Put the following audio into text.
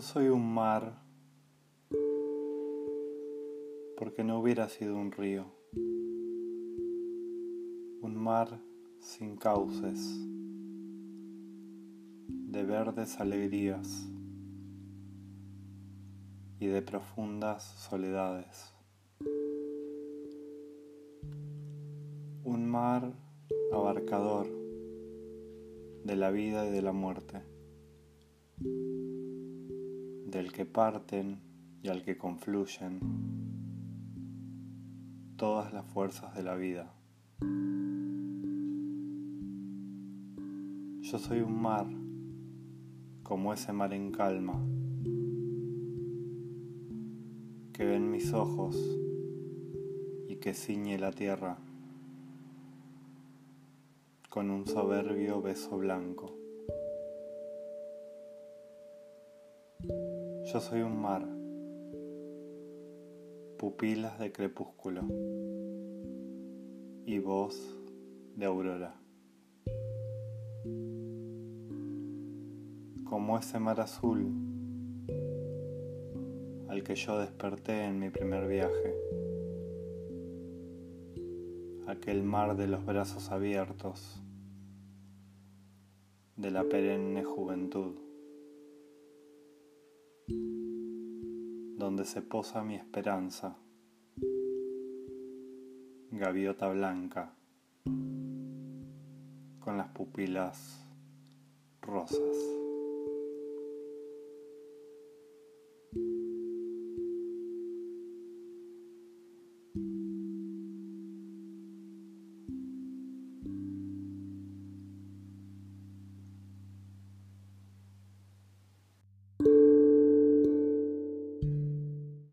soy un mar porque no hubiera sido un río, un mar sin cauces, de verdes alegrías y de profundas soledades. Un mar abarcador de la vida y de la muerte del que parten y al que confluyen todas las fuerzas de la vida. Yo soy un mar, como ese mar en calma, que ven mis ojos y que ciñe la tierra con un soberbio beso blanco. Yo soy un mar, pupilas de crepúsculo y voz de aurora. Como ese mar azul al que yo desperté en mi primer viaje, aquel mar de los brazos abiertos, de la perenne juventud. donde se posa mi esperanza. Gaviota blanca, con las pupilas rosas.